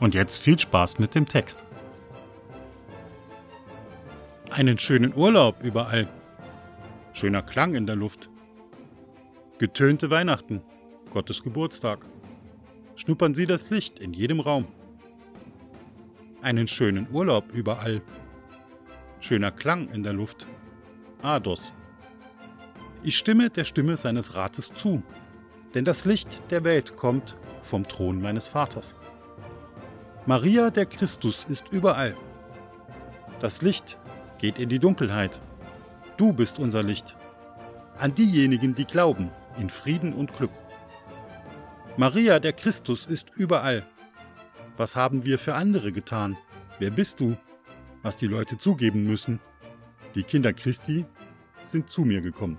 Und jetzt viel Spaß mit dem Text. Einen schönen Urlaub überall. Schöner Klang in der Luft. Getönte Weihnachten, Gottes Geburtstag. Schnuppern Sie das Licht in jedem Raum. Einen schönen Urlaub überall. Schöner Klang in der Luft. Ados. Ich stimme der Stimme seines Rates zu, denn das Licht der Welt kommt vom Thron meines Vaters. Maria der Christus ist überall. Das Licht geht in die Dunkelheit. Du bist unser Licht. An diejenigen, die glauben, in Frieden und Glück. Maria der Christus ist überall. Was haben wir für andere getan? Wer bist du? Was die Leute zugeben müssen. Die Kinder Christi sind zu mir gekommen.